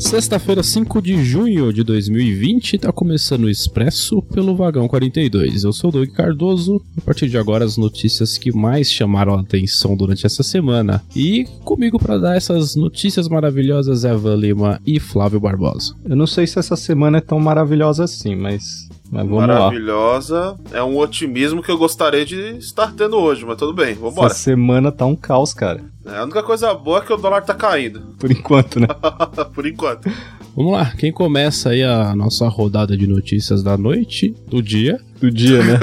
Sexta-feira, 5 de junho de 2020, tá começando o Expresso pelo Vagão 42. Eu sou o Doug Cardoso. A partir de agora, as notícias que mais chamaram a atenção durante essa semana. E comigo para dar essas notícias maravilhosas, Eva Lima e Flávio Barbosa. Eu não sei se essa semana é tão maravilhosa assim, mas mas vamos Maravilhosa. Lá. É um otimismo que eu gostaria de estar tendo hoje, mas tudo bem, vamos Essa semana tá um caos, cara. É, a única coisa boa é que o dólar tá caindo. Por enquanto, né? Por enquanto. Vamos lá, quem começa aí a nossa rodada de notícias da noite, do dia, do dia, né?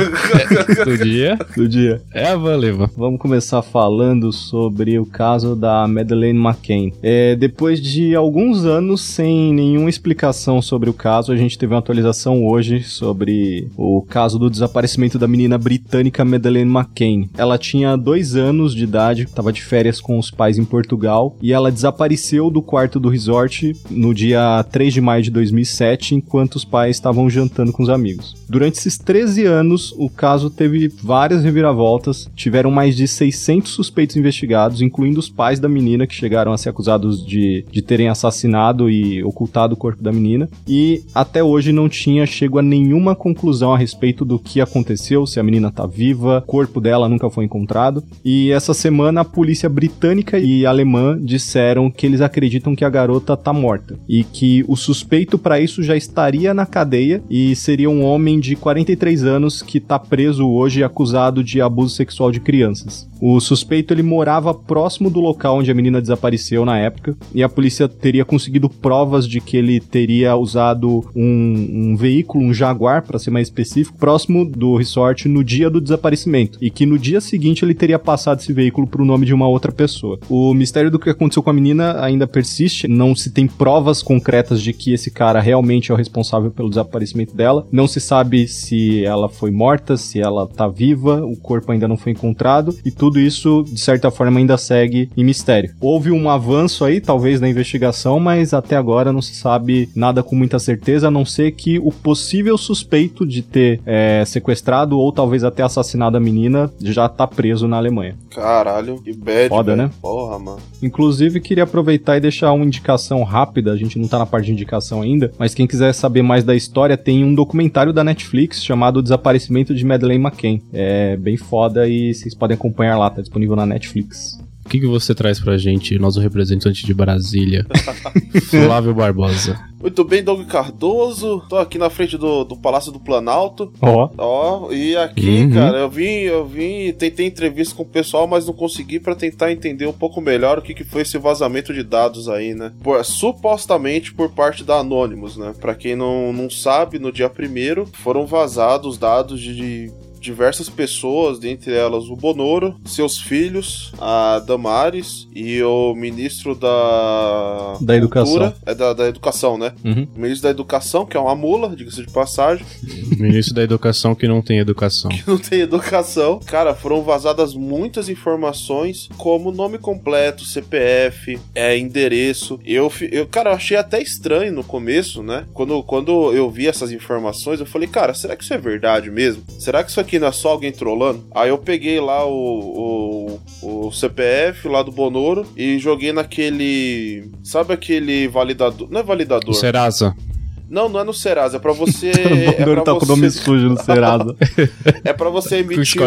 do dia. Do dia. É a Valeva. Vamos começar falando sobre o caso da Madeleine McCain. É, depois de alguns anos sem nenhuma explicação sobre o caso, a gente teve uma atualização hoje sobre o caso do desaparecimento da menina britânica Madeleine McCain. Ela tinha dois anos de idade, estava de férias com os pais em Portugal e ela desapareceu do quarto do resort no dia 3 de maio de 2007, enquanto os pais estavam jantando com os amigos. Durante esses três 13 anos, o caso teve várias reviravoltas, tiveram mais de 600 suspeitos investigados, incluindo os pais da menina que chegaram a ser acusados de, de terem assassinado e ocultado o corpo da menina, e até hoje não tinha chego a nenhuma conclusão a respeito do que aconteceu, se a menina tá viva, o corpo dela nunca foi encontrado, e essa semana a polícia britânica e alemã disseram que eles acreditam que a garota tá morta, e que o suspeito para isso já estaria na cadeia e seria um homem de 43 anos que está preso hoje acusado de abuso sexual de crianças. O suspeito ele morava próximo do local onde a menina desapareceu na época e a polícia teria conseguido provas de que ele teria usado um, um veículo, um Jaguar, para ser mais específico, próximo do resort no dia do desaparecimento e que no dia seguinte ele teria passado esse veículo para o nome de uma outra pessoa. O mistério do que aconteceu com a menina ainda persiste, não se tem provas concretas de que esse cara realmente é o responsável pelo desaparecimento dela, não se sabe se ela foi morta, se ela tá viva, o corpo ainda não foi encontrado e tudo isso, de certa forma, ainda segue em mistério. Houve um avanço aí, talvez, na investigação, mas até agora não se sabe nada com muita certeza, a não ser que o possível suspeito de ter é, sequestrado ou talvez até assassinado a menina já tá preso na Alemanha. Caralho, que bad, Foda, véio. né? Porra, mano. Inclusive, queria aproveitar e deixar uma indicação rápida, a gente não tá na parte de indicação ainda, mas quem quiser saber mais da história, tem um documentário da Netflix chamado o desaparecimento de Madeleine McCain. É bem foda e vocês podem acompanhar lá, tá disponível na Netflix. O que, que você traz pra gente, nosso representante de Brasília, Flávio Barbosa? Muito bem, Doug Cardoso. Tô aqui na frente do, do Palácio do Planalto. Ó. Ó, e aqui, uhum. cara, eu vim, eu vim, tentei entrevista com o pessoal, mas não consegui para tentar entender um pouco melhor o que, que foi esse vazamento de dados aí, né? Por, supostamente por parte da Anonymous, né? Pra quem não, não sabe, no dia primeiro foram vazados dados de diversas pessoas, dentre elas o Bonoro, seus filhos, a Damares e o ministro da. Da educação. É da, da educação, né? Uhum. O ministro da educação, que é uma mula, diga-se de passagem. ministro da educação que não tem educação. Que não tem educação. Cara, foram vazadas muitas informações, como nome completo, CPF, é, endereço. Eu, eu, cara, eu achei até estranho no começo, né? Quando, quando eu vi essas informações, eu falei, cara, será que isso é verdade mesmo? Será que isso aqui não é só alguém trolando? Aí eu peguei lá o, o, o CPF lá do Bonoro e joguei naquele. Sabe aquele validador? Não é validador? O Serasa. Não, não é no Serasa, é pra você. é pra tá você... com o nome sujo no Serasa. é pra você emitir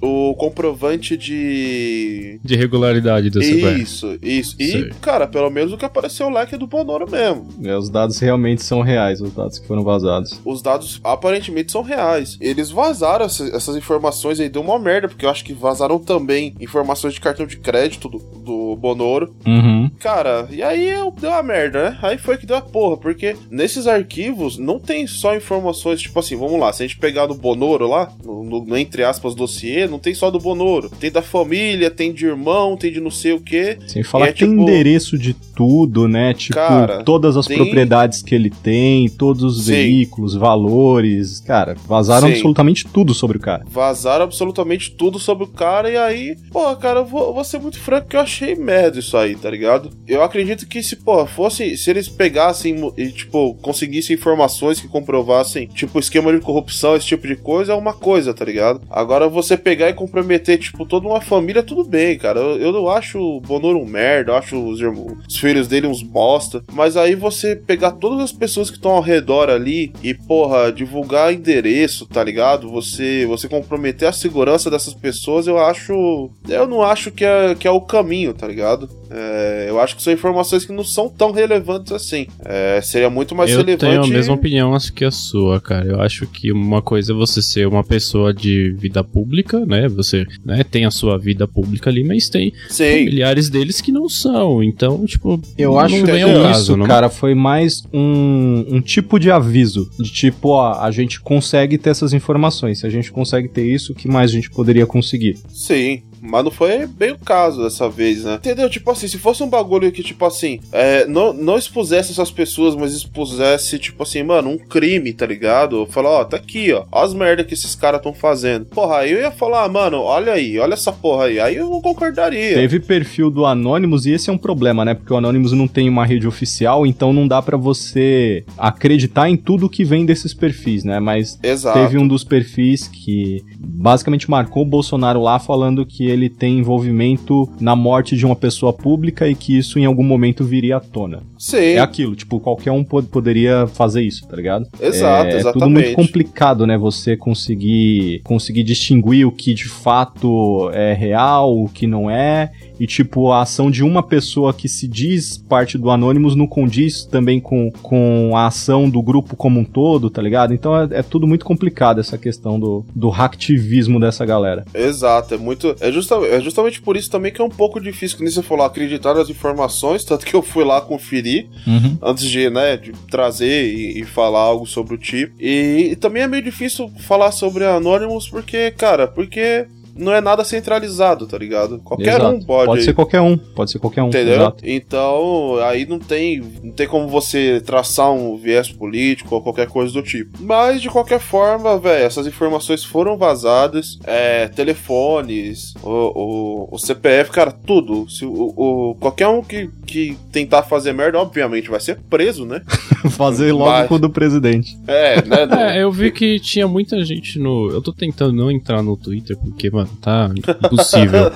o, o, comprovante de. De regularidade do CPF. Isso, isso. E, Sei. cara, pelo menos o que apareceu lá é que é do Bonoro mesmo. É, os dados realmente são reais, os dados que foram vazados. Os dados aparentemente são reais. Eles vazaram essas, essas informações aí, deu uma merda, porque eu acho que vazaram também informações de cartão de crédito do, do Bonoro. Uhum. Cara, e aí deu uma merda, né? Aí foi que deu a porra, porque nesse esses arquivos não tem só informações, tipo assim, vamos lá, se a gente pegar no Bonoro lá, no, no, entre aspas dossiê, não tem só do Bonoro. Tem da família, tem de irmão, tem de não sei o quê. Sem falar é, que tipo, tem endereço de tudo, né? Tipo, cara, todas as tem... propriedades que ele tem, todos os Sim. veículos, valores. Cara, vazaram Sim. absolutamente tudo sobre o cara. Vazaram absolutamente tudo sobre o cara, e aí, pô, cara, eu vou, vou ser muito franco que eu achei merda isso aí, tá ligado? Eu acredito que se, pô, fosse, se eles pegassem e, tipo, conseguisse informações que comprovassem, tipo, esquema de corrupção, esse tipo de coisa, é uma coisa, tá ligado? Agora você pegar e comprometer, tipo, toda uma família, tudo bem, cara. Eu, eu não acho o Bonoro um merda, eu acho os, irmãos, os filhos dele uns bosta. Mas aí você pegar todas as pessoas que estão ao redor ali e, porra, divulgar endereço, tá ligado? Você, você comprometer a segurança dessas pessoas, eu acho. Eu não acho que é, que é o caminho, tá ligado? É, eu acho que são informações que não são tão relevantes assim. É, seria muito mais relevante. Eu tenho a mesma opinião, acho que a sua, cara. Eu acho que uma coisa é você ser uma pessoa de vida pública, né? Você né, tem a sua vida pública ali, mas tem Sim. familiares deles que não são. Então, tipo, eu acho que isso, caso, não... cara, foi mais um, um tipo de aviso. De tipo, ó, a gente consegue ter essas informações. Se a gente consegue ter isso, o que mais a gente poderia conseguir? Sim. Mas não foi bem o caso dessa vez, né? Entendeu? Tipo assim, se fosse um bagulho que, tipo assim, é, não, não expusesse essas pessoas, mas expusesse, tipo assim, mano, um crime, tá ligado? Falar, ó, tá aqui, ó. Olha as merda que esses caras estão fazendo. Porra, aí eu ia falar, ah, mano, olha aí, olha essa porra aí. Aí eu concordaria. Teve perfil do Anonymous e esse é um problema, né? Porque o Anonymous não tem uma rede oficial, então não dá para você acreditar em tudo que vem desses perfis, né? Mas Exato. teve um dos perfis que basicamente marcou o Bolsonaro lá falando que ele tem envolvimento na morte de uma pessoa pública e que isso em algum momento viria à tona. Sim. É aquilo, tipo, qualquer um pod poderia fazer isso, tá ligado? Exato, é, exatamente. É tudo muito complicado, né? Você conseguir conseguir distinguir o que de fato é real, o que não é, e tipo, a ação de uma pessoa que se diz parte do Anonymous não condiz também com, com a ação do grupo como um todo, tá ligado? Então é, é tudo muito complicado essa questão do, do hacktivismo dessa galera. Exato, é muito. É, justa, é justamente por isso também que é um pouco difícil, que nem você falou, acreditar nas informações, tanto que eu fui lá conferir uhum. antes de, né, de trazer e, e, falar algo sobre o tipo. E, e também é meio difícil falar sobre Anonymous porque, cara, porque não é nada centralizado, tá ligado? Qualquer exato. um pode. Pode ser qualquer um, pode ser qualquer um. Entendeu? Exato. Então, aí não tem, não tem como você traçar um viés político ou qualquer coisa do tipo. Mas, de qualquer forma, velho, essas informações foram vazadas, é, telefones, o, o, o, CPF, cara, tudo. Se, o, o, qualquer um que, que tentar fazer merda, obviamente, vai ser preso, né? fazer logo Mas... com o do presidente. É, né? Do... É, eu vi que tinha muita gente no. Eu tô tentando não entrar no Twitter, porque, mano, tá impossível.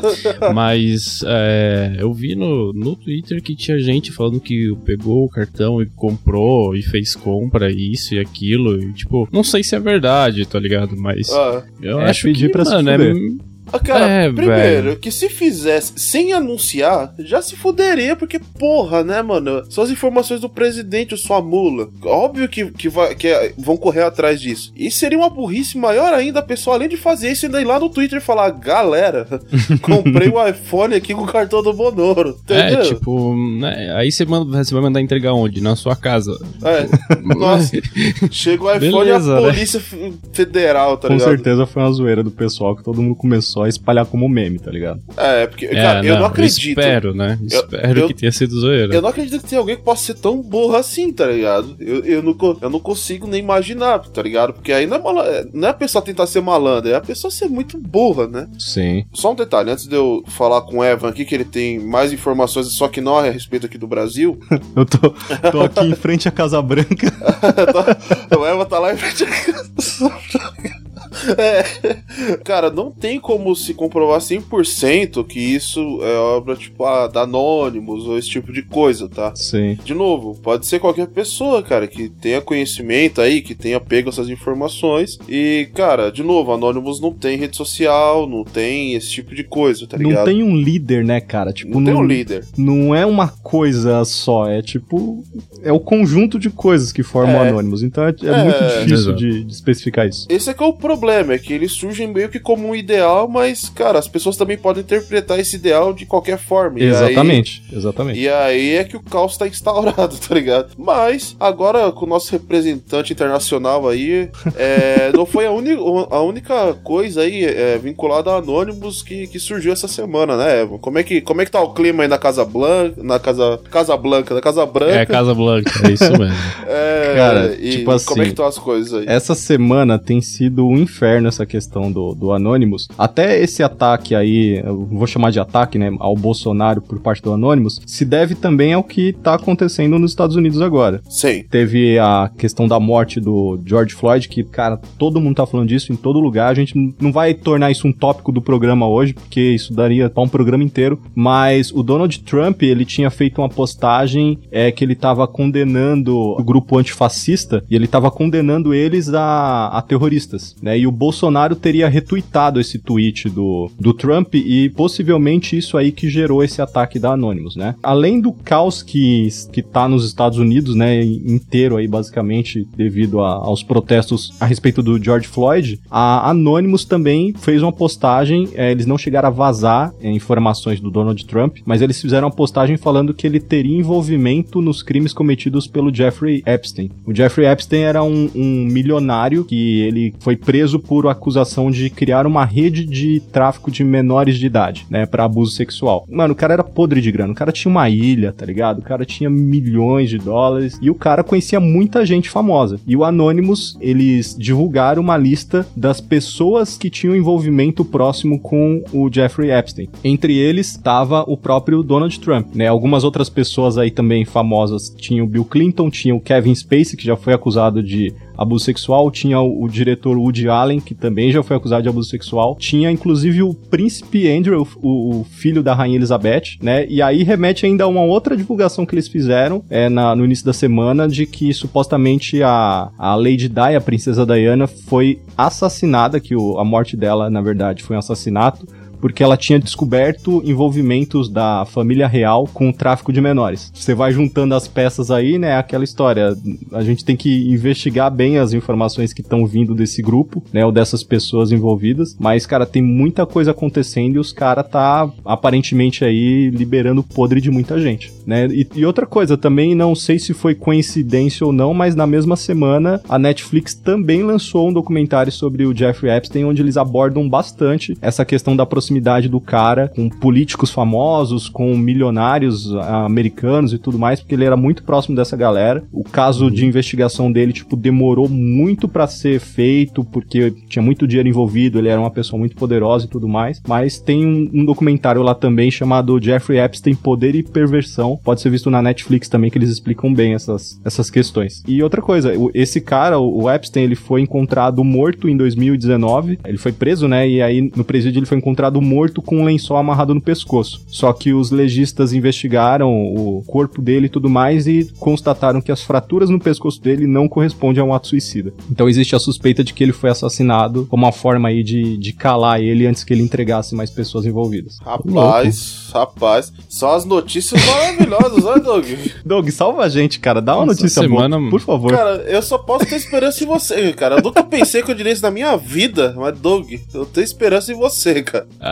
Mas é, eu vi no, no Twitter que tinha gente falando que pegou o cartão e comprou e fez compra, isso e aquilo. E, tipo, não sei se é verdade, tá ligado? Mas ah, eu é acho pedir que, pra mano, se é, cara, É, primeiro, velho. que se fizesse sem anunciar, já se fuderia, porque, porra, né, mano? São as informações do presidente, sua mula. Óbvio que, que, vai, que é- vão correr atrás disso. E seria uma burrice maior ainda a pessoa, além de fazer isso, ainda ir lá no Twitter e falar: galera, comprei um iPhone aqui com o cartão do Bonoro. Entendeu? É, tipo, né, aí você, manda, você vai mandar entregar onde? Na sua casa. É. Nossa, chega o iPhone Beleza, e a né? Polícia F- Federal, tá Com ligado? certeza foi uma zoeira do pessoal que todo mundo começou a espalhar como meme, tá ligado? É, porque, É, cara, eu não acredito. espero, né? Eu- espero eu- que tenha sido zoeira. Eu não acredito que tenha alguém que possa ser tão burro assim, tá ligado? Eu, eu, não, eu não consigo nem imaginar, tá ligado? Porque aí não é, mala- não é a pessoa tentar ser malandra, é a pessoa ser muito burra, né? Sim. Só um detalhe, antes de eu falar com o Evan aqui, que ele tem mais informações, só que não a respeito aqui do Brasil, Eu tô, tô aqui em frente à Casa Branca. o Evan tá lá em frente. É. Cara, não tem como se comprovar 100% que isso é obra, tipo, ah, da Anonymous ou esse tipo de coisa, tá? Sim. De novo, pode ser qualquer pessoa, cara, que tenha conhecimento aí, que tenha pego essas informações. E, cara, de novo, Anonymous não tem rede social, não tem esse tipo de coisa, tá ligado? Não tem um líder, né, cara? Tipo, Não tem um líder. não é uma coisa só, é tipo. É o conjunto de coisas que formam o É. Anonymous. Então é, é É. muito difícil de, de especificar isso. Esse é que é o problema, é que eles surgem meio que como um ideal, mas, cara, as pessoas também podem interpretar esse ideal de qualquer forma. E aí- Exatamente, exatamente. E aí é que o caos tá instaurado, tá ligado? Mas, agora com o nosso representante internacional aí, é, não foi a, uni- a única coisa aí é, vinculada a Anonymous que, que surgiu essa semana, né, Evan? Como é, que, como é que tá o clima aí na Casa Blanca, na Casa, Casa Blanca, na Casa Branca? É, Casa Blanca, é isso mesmo. É, Cara, e tipo como é assim, que estão as coisas aí? Essa semana tem sido, inferno essa questão do, do Anonymous. Até esse ataque aí, eu vou chamar de ataque, né, ao Bolsonaro por parte do Anonymous, se deve também ao que tá acontecendo nos Estados Unidos agora. Sim. Teve a questão da morte do George Floyd, que, cara, todo mundo tá falando disso em todo lugar. A gente não vai tornar isso um tópico do programa hoje, porque isso daria pra um programa inteiro. Mas o Donald Trump, ele tinha feito uma postagem é, que ele tava condenando o grupo antifascista e ele tava condenando eles a, a terroristas, né? E o Bolsonaro teria retweetado esse tweet do, do Trump e possivelmente isso aí que gerou esse ataque da Anonymous, né? Além do caos que, que tá nos Estados Unidos, né, inteiro aí basicamente devido a, aos protestos a respeito do George Floyd, a Anonymous também fez uma postagem, é, eles não chegaram a vazar é, informações do Donald Trump, mas eles fizeram uma postagem falando que ele teria envolvimento nos crimes cometidos pelo Jeffrey Epstein. O Jeffrey Epstein era um, um milionário que ele foi preso por acusação de criar uma rede de tráfico de menores de idade, né, para abuso sexual. Mano, o cara era podre de grana, o cara tinha uma ilha, tá ligado? O cara tinha milhões de dólares e o cara conhecia muita gente famosa. E o Anonymous, eles divulgaram uma lista das pessoas que tinham envolvimento próximo com o Jeffrey Epstein. Entre eles estava o próprio Donald Trump, né? Algumas outras pessoas aí também famosas tinham o Bill Clinton, tinha o Kevin Spacey, que já foi acusado de abuso sexual, tinha o, o, diretor Woody Allen, que também já foi acusado de abuso sexual, tinha inclusive o príncipe Andrew, o, o filho da rainha Elizabeth, né? E aí remete ainda a uma outra divulgação que eles fizeram é, na, no início da semana de que supostamente a, a Lady Di, a princesa Diana, foi assassinada, que o, a morte dela, na verdade, foi um assassinato porque ela tinha descoberto envolvimentos da família real com o tráfico de menores. Você vai juntando as peças aí, né? Aquela história. A gente tem que investigar bem as informações que estão vindo desse grupo, né? Ou dessas pessoas envolvidas. Mas, cara, tem muita coisa acontecendo e os caras tá aparentemente aí liberando podre de muita gente, né? E, e outra coisa, também não sei se foi coincidência ou não, mas na mesma semana a Netflix também lançou um documentário sobre o Jeffrey Epstein, onde eles abordam bastante essa questão da proximidade proximidade do cara com políticos famosos, com milionários ah, americanos e tudo mais, porque ele era muito próximo dessa galera. O caso de investigação dele, tipo, demorou muito para ser feito, porque tinha muito dinheiro envolvido, ele era uma pessoa muito poderosa e tudo mais. Mas tem um, um documentário lá também chamado Jeffrey Epstein Poder e Perversão. Pode ser visto na Netflix também, que eles explicam bem essas, essas questões. E outra coisa, esse cara, o Epstein, ele foi encontrado morto em 2019. Ele foi preso, né? E aí no presídio ele foi encontrado morto com um lençol amarrado no pescoço. Só que os legistas investigaram o corpo dele e tudo mais e constataram que as fraturas no pescoço dele não correspondem a um ato suicida. Então existe a suspeita de que ele foi assassinado como uma forma aí de, de calar ele antes que ele entregasse mais pessoas envolvidas. Rapaz, rapaz, só as notícias maravilhosas, olha, Doug? Doug, salva a gente, cara. Dá uma Nossa, notícia semana, boa, por favor. Cara, eu só posso ter esperança em você, cara. Eu nunca pensei que eu diria isso na minha vida, mas Doug, eu tenho esperança em você, cara. Ah,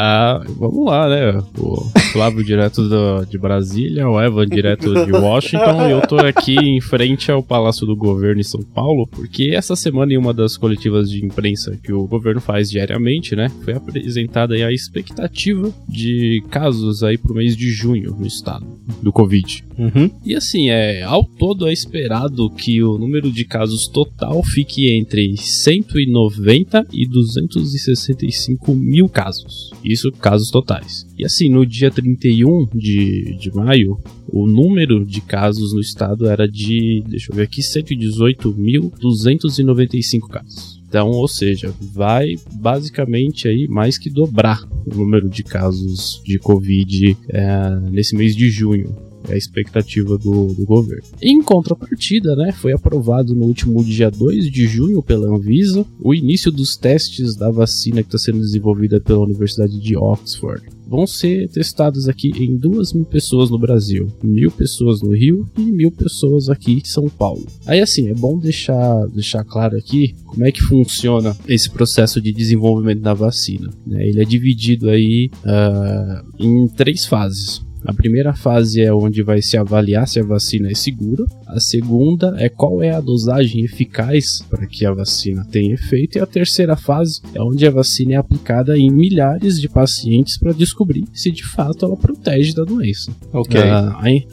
vamos lá, né? O Flávio direto do, de Brasília, o Evan direto de Washington, e eu tô aqui em frente ao Palácio do Governo em São Paulo, porque essa semana, em uma das coletivas de imprensa que o governo faz diariamente, né, foi apresentada a expectativa de casos aí pro mês de junho no estado do Covid. Uhum. E assim, é, ao todo é esperado que o número de casos total fique entre 190 e 265 mil casos. Isso casos totais. E assim, no dia 31 de, de maio, o número de casos no estado era de, deixa eu ver aqui, 118.295 casos. Então, ou seja, vai basicamente aí mais que dobrar o número de casos de Covid é, nesse mês de junho. É a expectativa do, do, governo. Em contrapartida, né, foi aprovado no último dia 2 de junho pela Anvisa o início dos testes da vacina que está sendo desenvolvida pela Universidade de Oxford vão ser testadas aqui em duas mil pessoas no Brasil, mil pessoas no Rio e mil pessoas aqui em São Paulo. Aí assim, é bom deixar, deixar claro aqui como é que funciona esse processo de desenvolvimento da vacina. Né? Ele é dividido aí uh, em três fases. A primeira fase é onde vai se avaliar se a vacina é segura. A segunda é qual é a dosagem eficaz para que a vacina tenha efeito. E a terceira fase é onde a vacina é aplicada em milhares de pacientes para descobrir se de fato ela protege da doença. Ok.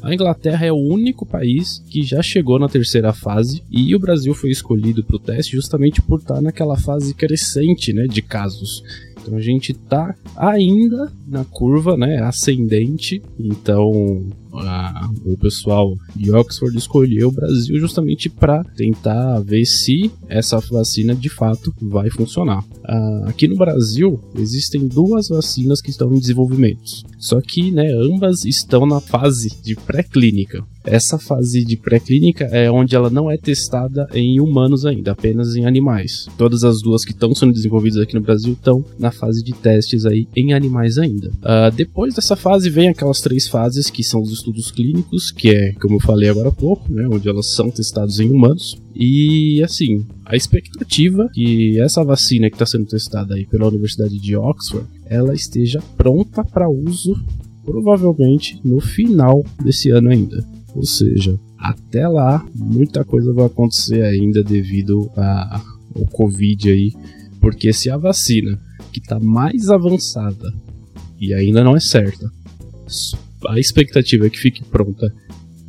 A Inglaterra é o único país que já chegou na terceira fase e o Brasil foi escolhido para o teste justamente por estar naquela fase crescente né, de casos. Então a gente tá ainda na curva, né, ascendente. Então a, o pessoal de Oxford escolheu o Brasil justamente para tentar ver se essa vacina de fato vai funcionar. Uh, aqui no Brasil existem duas vacinas que estão em desenvolvimento, só que né, ambas estão na fase de pré-clínica. Essa fase de pré-clínica é onde ela não é testada em humanos ainda, apenas em animais. Todas as duas que estão sendo desenvolvidas aqui no Brasil estão na fase de testes aí em animais ainda. Uh, depois dessa fase vem aquelas três fases que são os estudos clínicos, que é, como eu falei agora há pouco, né, onde elas são testadas em humanos. E assim, a expectativa que essa vacina que está sendo testada aí pela Universidade de Oxford, ela esteja pronta para uso provavelmente no final desse ano ainda. Ou seja, até lá muita coisa vai acontecer ainda devido ao Covid aí, porque se a vacina que está mais avançada e ainda não é certa, a expectativa é que fique pronta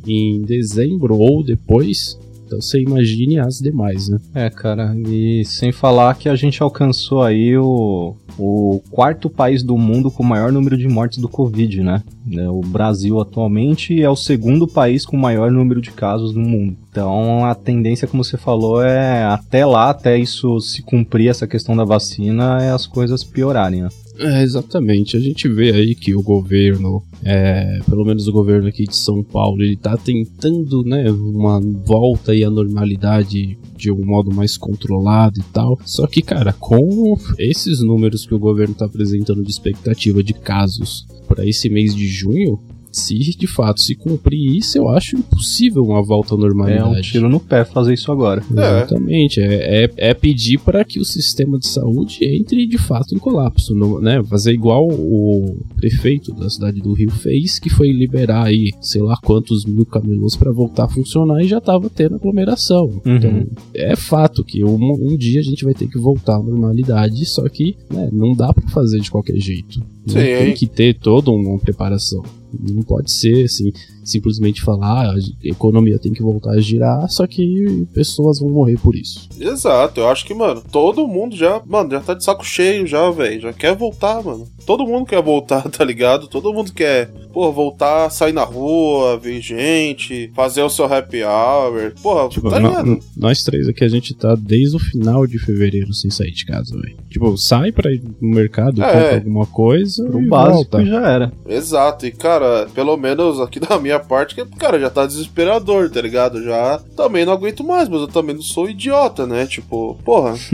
em dezembro ou depois, então você imagine as demais, né? É, cara, e sem falar que a gente alcançou aí o, o quarto país do mundo com o maior número de mortes do Covid, né? É, o Brasil atualmente é o segundo país com o maior número de casos no mundo. Então a tendência, como você falou, é até lá, até isso se cumprir, essa questão da vacina, é as coisas piorarem, né? É, exatamente. A gente vê aí que o governo, é, pelo menos o governo aqui de São Paulo, ele tá tentando, né, uma volta aí à normalidade de um modo mais controlado e tal. Só que, cara, com esses números que o governo tá apresentando de expectativa de casos para esse mês de junho, se de fato se cumprir isso, eu acho impossível uma volta à normalidade. É um tiro no pé fazer isso agora. É. Exatamente. É, é, é pedir para que o sistema de saúde entre de fato em colapso. No, né? Fazer igual o prefeito da cidade do Rio fez, que foi liberar aí, sei lá quantos mil camelôs para voltar a funcionar e já tava tendo aglomeração. Uhum. Então, é fato que um, um, dia a gente vai ter que voltar à normalidade, só que né, não dá para fazer de qualquer jeito. Sim, tem que ter toda uma preparação. Não pode ser assim, simplesmente falar ah, a economia tem que voltar a girar, só que pessoas vão morrer por isso. Exato, eu acho que, mano, todo mundo já, mano, já tá de saco cheio já, velho. Já quer voltar, mano. Todo mundo quer voltar, tá ligado? Todo mundo quer, pô, voltar, sair na rua, ver gente, fazer o seu happy hour. Porra, tipo, tá ligado? Nós três aqui, a gente tá desde o final de fevereiro sem sair de casa, velho. Tipo, sai pra ir no mercado, é. compra alguma coisa. O básico volta. já era. Exato, e cara, pelo menos aqui da minha parte, que, cara, já tá desesperador, tá ligado? Já também não aguento mais, mas eu também não sou idiota, né? Tipo, porra.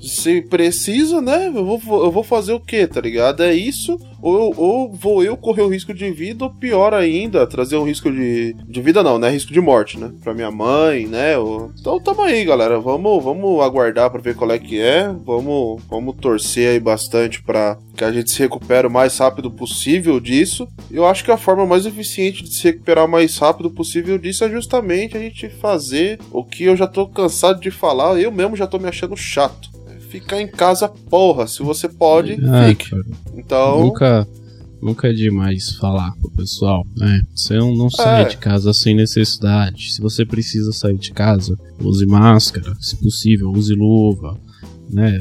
se precisa, né? Eu vou, eu vou fazer o que, tá ligado? É isso, ou, ou vou eu correr o risco de vida, ou pior ainda, trazer um risco de, de vida, não, né? Risco de morte, né? Pra minha mãe, né? Então tamo aí, galera. Vamos, vamos aguardar pra ver qual é que é. Vamos, vamos torcer aí bastante pra que a gente se recupere o mais rápido possível disso. Eu acho que a forma mais eficiente de se recuperar o mais rápido possível disso é justamente a gente fazer o que eu já tô cansado de falar. Eu mesmo já tô me achando chato ficar em casa, porra. Se você pode, ah, fique. Cara. Então. Nunca, nunca é demais falar pro pessoal, né? Você não, não sai é. de casa sem necessidade. Se você precisa sair de casa, use máscara, se possível, use luva, né?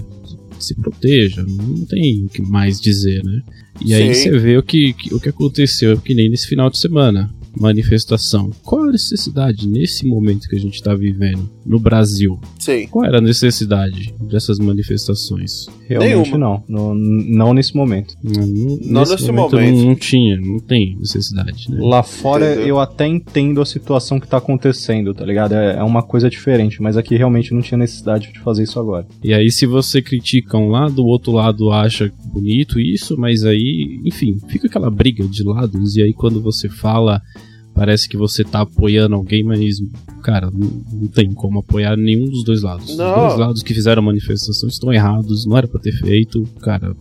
Se proteja, não tem o que mais dizer, né? E Sim. aí você vê o que, o que aconteceu, que nem nesse final de semana manifestação. Qual a necessidade nesse momento que a gente está vivendo no Brasil? Sim. Qual era a necessidade dessas manifestações? Realmente Nenhuma. não. não. Não nesse momento. Não, não nesse, nesse momento, momento. Não, não, tinha, não tem necessidade. Né? Lá fora Entendeu? eu até entendo a situação que está acontecendo, tá ligado? É, é uma coisa diferente, mas aqui realmente não tinha necessidade de fazer isso agora. E aí, se você critica um lado, o outro lado acha bonito isso, mas aí, enfim, fica aquela briga de lados, e aí quando você fala parece que você tá apoiando alguém, mas, cara, não, não tem como apoiar nenhum dos dois lados. Não. Os dois lados que fizeram a manifestação estão errados, não era pra ter feito, cara.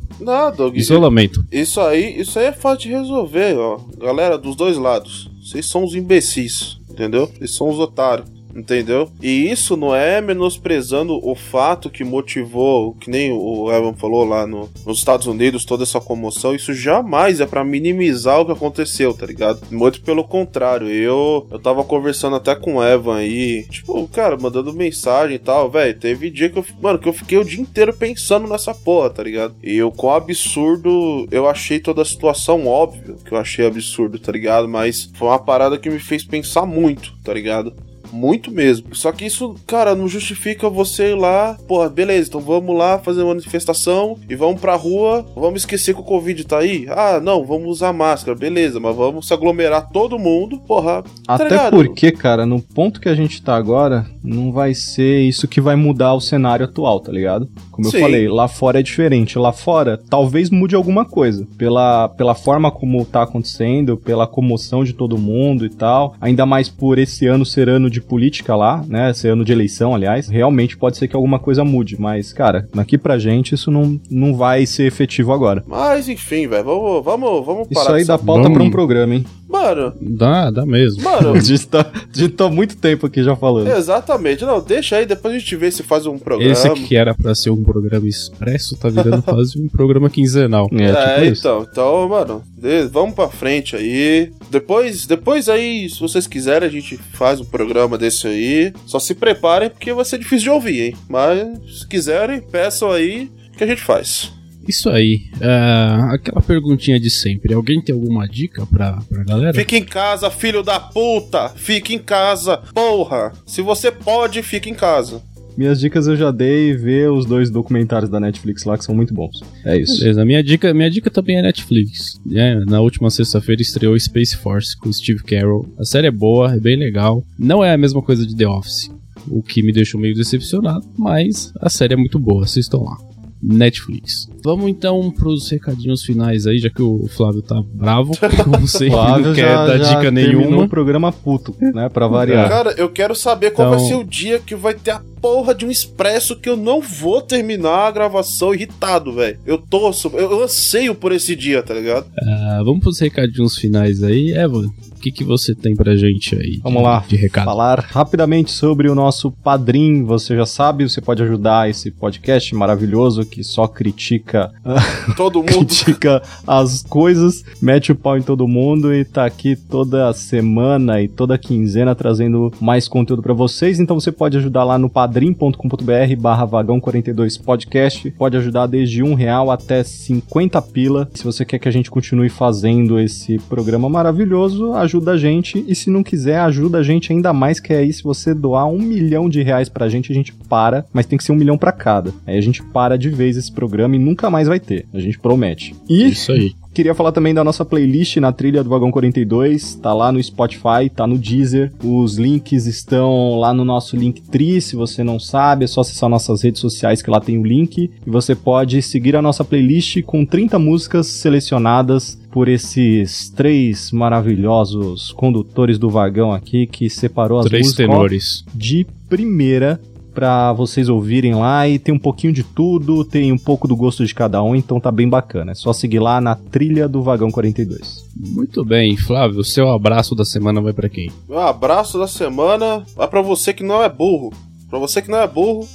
Doug. Isolamento. Isso aí, isso aí é fácil de resolver, ó. Galera dos dois lados. Vocês são os imbecis, entendeu? Vocês são os otários. Entendeu? E isso não é menosprezando o fato que motivou, que nem o Evan falou lá no, nos Estados Unidos, toda essa comoção. Isso jamais é pra minimizar o que aconteceu, tá ligado? Muito pelo contrário. Eu, eu tava conversando até com o Evan aí, tipo, cara, mandando mensagem e tal, velho. Teve dia que eu, mano, que eu fiquei o dia inteiro pensando nessa porra, tá ligado? E eu, com absurdo, eu achei toda a situação óbvio que eu achei absurdo, tá ligado? Mas foi uma parada que me fez pensar muito, tá ligado? Muito mesmo. Só que isso, cara, não justifica você ir lá, porra, beleza, então vamos lá fazer uma manifestação e vamos pra rua, vamos esquecer que o Covid tá aí? Ah, não, vamos usar máscara, beleza, mas vamos se aglomerar todo mundo, porra. tá Até ligado? porque, cara, no ponto que a gente tá agora, não vai ser isso que vai mudar o cenário atual, tá ligado? Como Sim. eu falei, lá fora é diferente. Lá fora, talvez mude alguma coisa. Pela, pela forma como tá acontecendo, pela comoção de todo mundo e tal. Ainda mais por esse ano ser ano de política lá, né? Esse ano de eleição, aliás. Realmente pode ser que alguma coisa mude. Mas, cara, daqui pra gente isso não, não vai ser efetivo agora. Mas enfim, velho, vamos, vamos, vamos parar. Isso aí dá pauta Vamos- pra um programa, hein? Mano, Dá, dá mesmo. mano, A gente, tá, a gente tá há muito tempo aqui já falando. exatamente. Não, deixa aí, depois a gente vê se faz um programa. Esse que era pra ser um programa expresso tá virando quase um programa quinzenal. É, É, tipo então, então, mano, vamos pra frente aí. Depois, depois aí, se vocês quiserem, a gente faz um programa desse aí. Só se preparem, porque vai ser difícil de ouvir, hein? Mas, se quiserem, peçam aí que a gente faz. Isso aí. é, aquela perguntinha de sempre. Alguém tem alguma dica pra, pra galera? Fique em casa, filho da puta! Fique em casa, porra! Se você pode, fique em casa. Minhas dicas eu já dei, ver os dois documentários da Netflix lá que são muito bons. É isso. Beleza, minha dica, minha dica também é Netflix. É, na última sexta-feira estreou Space Force com Steve Carell. A série é boa, é bem legal. Não é a mesma coisa de The Office, o que me deixou meio decepcionado, mas a série é muito boa, assistam lá. Netflix. Vamos então pros recadinhos finais aí, já que o Flávio tá bravo, como sempre, não quer dar dica terminou nenhuma. o programa puto, né, pra variar. Cara, eu quero saber qual Então- vai ser o dia que vai ter a porra de um expresso que eu não vou terminar a gravação irritado, velho. Eu torço, eu, eu anseio por esse dia, tá ligado? Ah, vamos pros recadinhos finais aí. Evan, o que, que você tem pra gente aí? de- Vamos lá, De recado. falar rapidamente sobre o nosso Padrim. Você já sabe, você pode ajudar esse podcast maravilhoso que só critica Todo mundo. critica as coisas, mete o pau em todo mundo e tá aqui toda semana e toda quinzena trazendo mais conteúdo pra vocês. Então você pode ajudar lá no padrim.com.br barra vagão 42 podcast. Pode ajudar desde um real até 50 pila. Se você quer que a gente continue fazendo esse programa maravilhoso, ajuda a gente. E se não quiser, ajuda a gente ainda mais, que aí se você doar um milhão de reais pra gente, a gente para, mas tem que ser um milhão pra cada. Aí a gente para de vez esse programa e nunca mais vai ter. A gente promete. E Isso aí. Queria falar também da nossa playlist na trilha do Vagão 42, tá lá no Spotify, tá no Deezer. Os links estão lá no nosso Linktree, se você não sabe, é só acessar nossas redes sociais que lá tem o link. E você pode seguir a nossa playlist com 30 músicas selecionadas por esses três maravilhosos condutores do vagão aqui que separou as Três músicas tenores. de primeira pra vocês ouvirem lá e tem um pouquinho de tudo, tem um pouco do gosto de cada um, então tá bem bacana. É só seguir lá na trilha do Vagão 42. Muito bem, Flávio, o seu abraço da semana vai pra quem? Meu abraço da semana vai pra você que não é burro. Pra você que não é burro,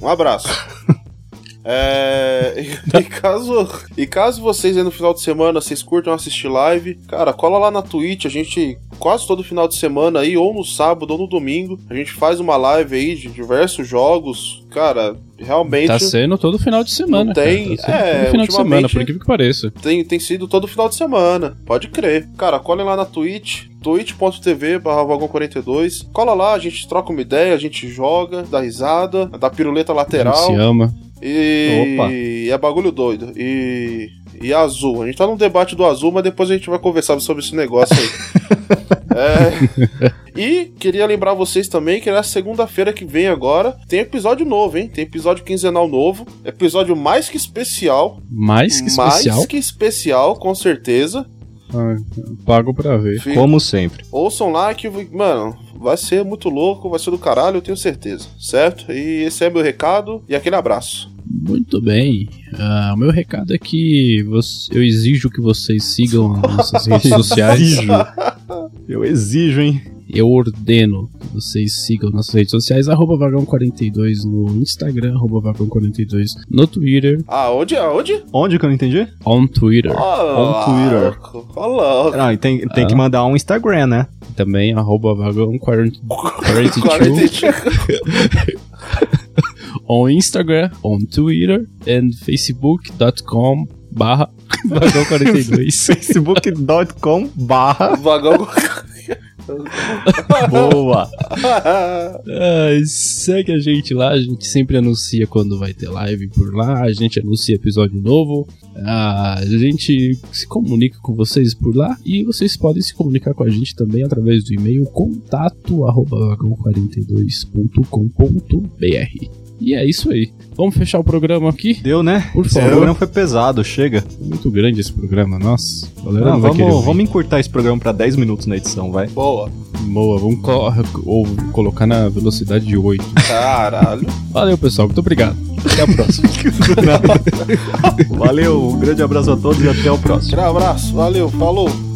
um abraço. É, e, e caso, e caso vocês aí no final de semana vocês curtam assistir live, cara, cola lá na Twitch, a gente quase todo final de semana aí, ou no sábado ou no domingo, a gente faz uma live aí de diversos jogos, cara, realmente Tá sendo todo final de semana. Tem-. Tá é, todo final de semana, ultimamente- por incrível que pareça. tem, tem sido todo final de semana, pode crer. Cara, colhem lá na Twitch, twitch.tv barra vagão 42. Cola lá, a gente troca uma ideia, a gente joga, dá risada, dá piruleta A gente lateral. se ama. E Opa. é bagulho doido. E. E azul. A gente tá num debate do azul, mas depois a gente vai conversar sobre esse negócio aí. É. E queria lembrar vocês também que na segunda-feira que vem agora tem episódio novo, hein? Tem episódio quinzenal novo. Episódio mais que especial. Mais que especial. Mais que especial, com certeza. Ah, pago pra ver. Fica- Como sempre. Ouçam lá que, mano, vai ser muito louco, vai ser do caralho, eu tenho certeza, certo? E esse é meu recado e aquele abraço. Muito bem. Ah, o meu recado é que você- eu exijo que vocês sigam as nossas redes sociais. Eu exijo, hein? Eu ordeno que vocês sigam nossas redes sociais, arroba vagão42 no Instagram, arroba vagão42 no Twitter, Aonde? Aonde? Onde que eu não entendi? on Twitter. Oh, Twitter. louco, ó louco. Ah, e tem, tem Ah. que mandar um Instagram, né? Também arroba vagão42 42. on Instagram, on Twitter and facebook.com barra vagão42. facebook.com barra Vagão. boa. Ai, segue a gente lá, a gente sempre anuncia quando vai ter live por lá, a gente anuncia episódio novo, a gente se comunica com vocês por lá e vocês podem se comunicar com a gente também através do e-mail contato arroba vagão42.com.br. E é isso aí. Vamos fechar o programa aqui? Deu, né? Por Esse favor. programa foi pesado, chega. Muito grande esse programa, nossa. Galera não vamos, vamos encurtar esse programa pra 10 minutos na edição, vai. Boa. Boa, vamos co- ou colocar na velocidade de 8. Caralho. Valeu, pessoal. Muito obrigado. Até a próxima. Valeu, um grande abraço a todos e até o próximo. Aquele abraço. Valeu. Falou.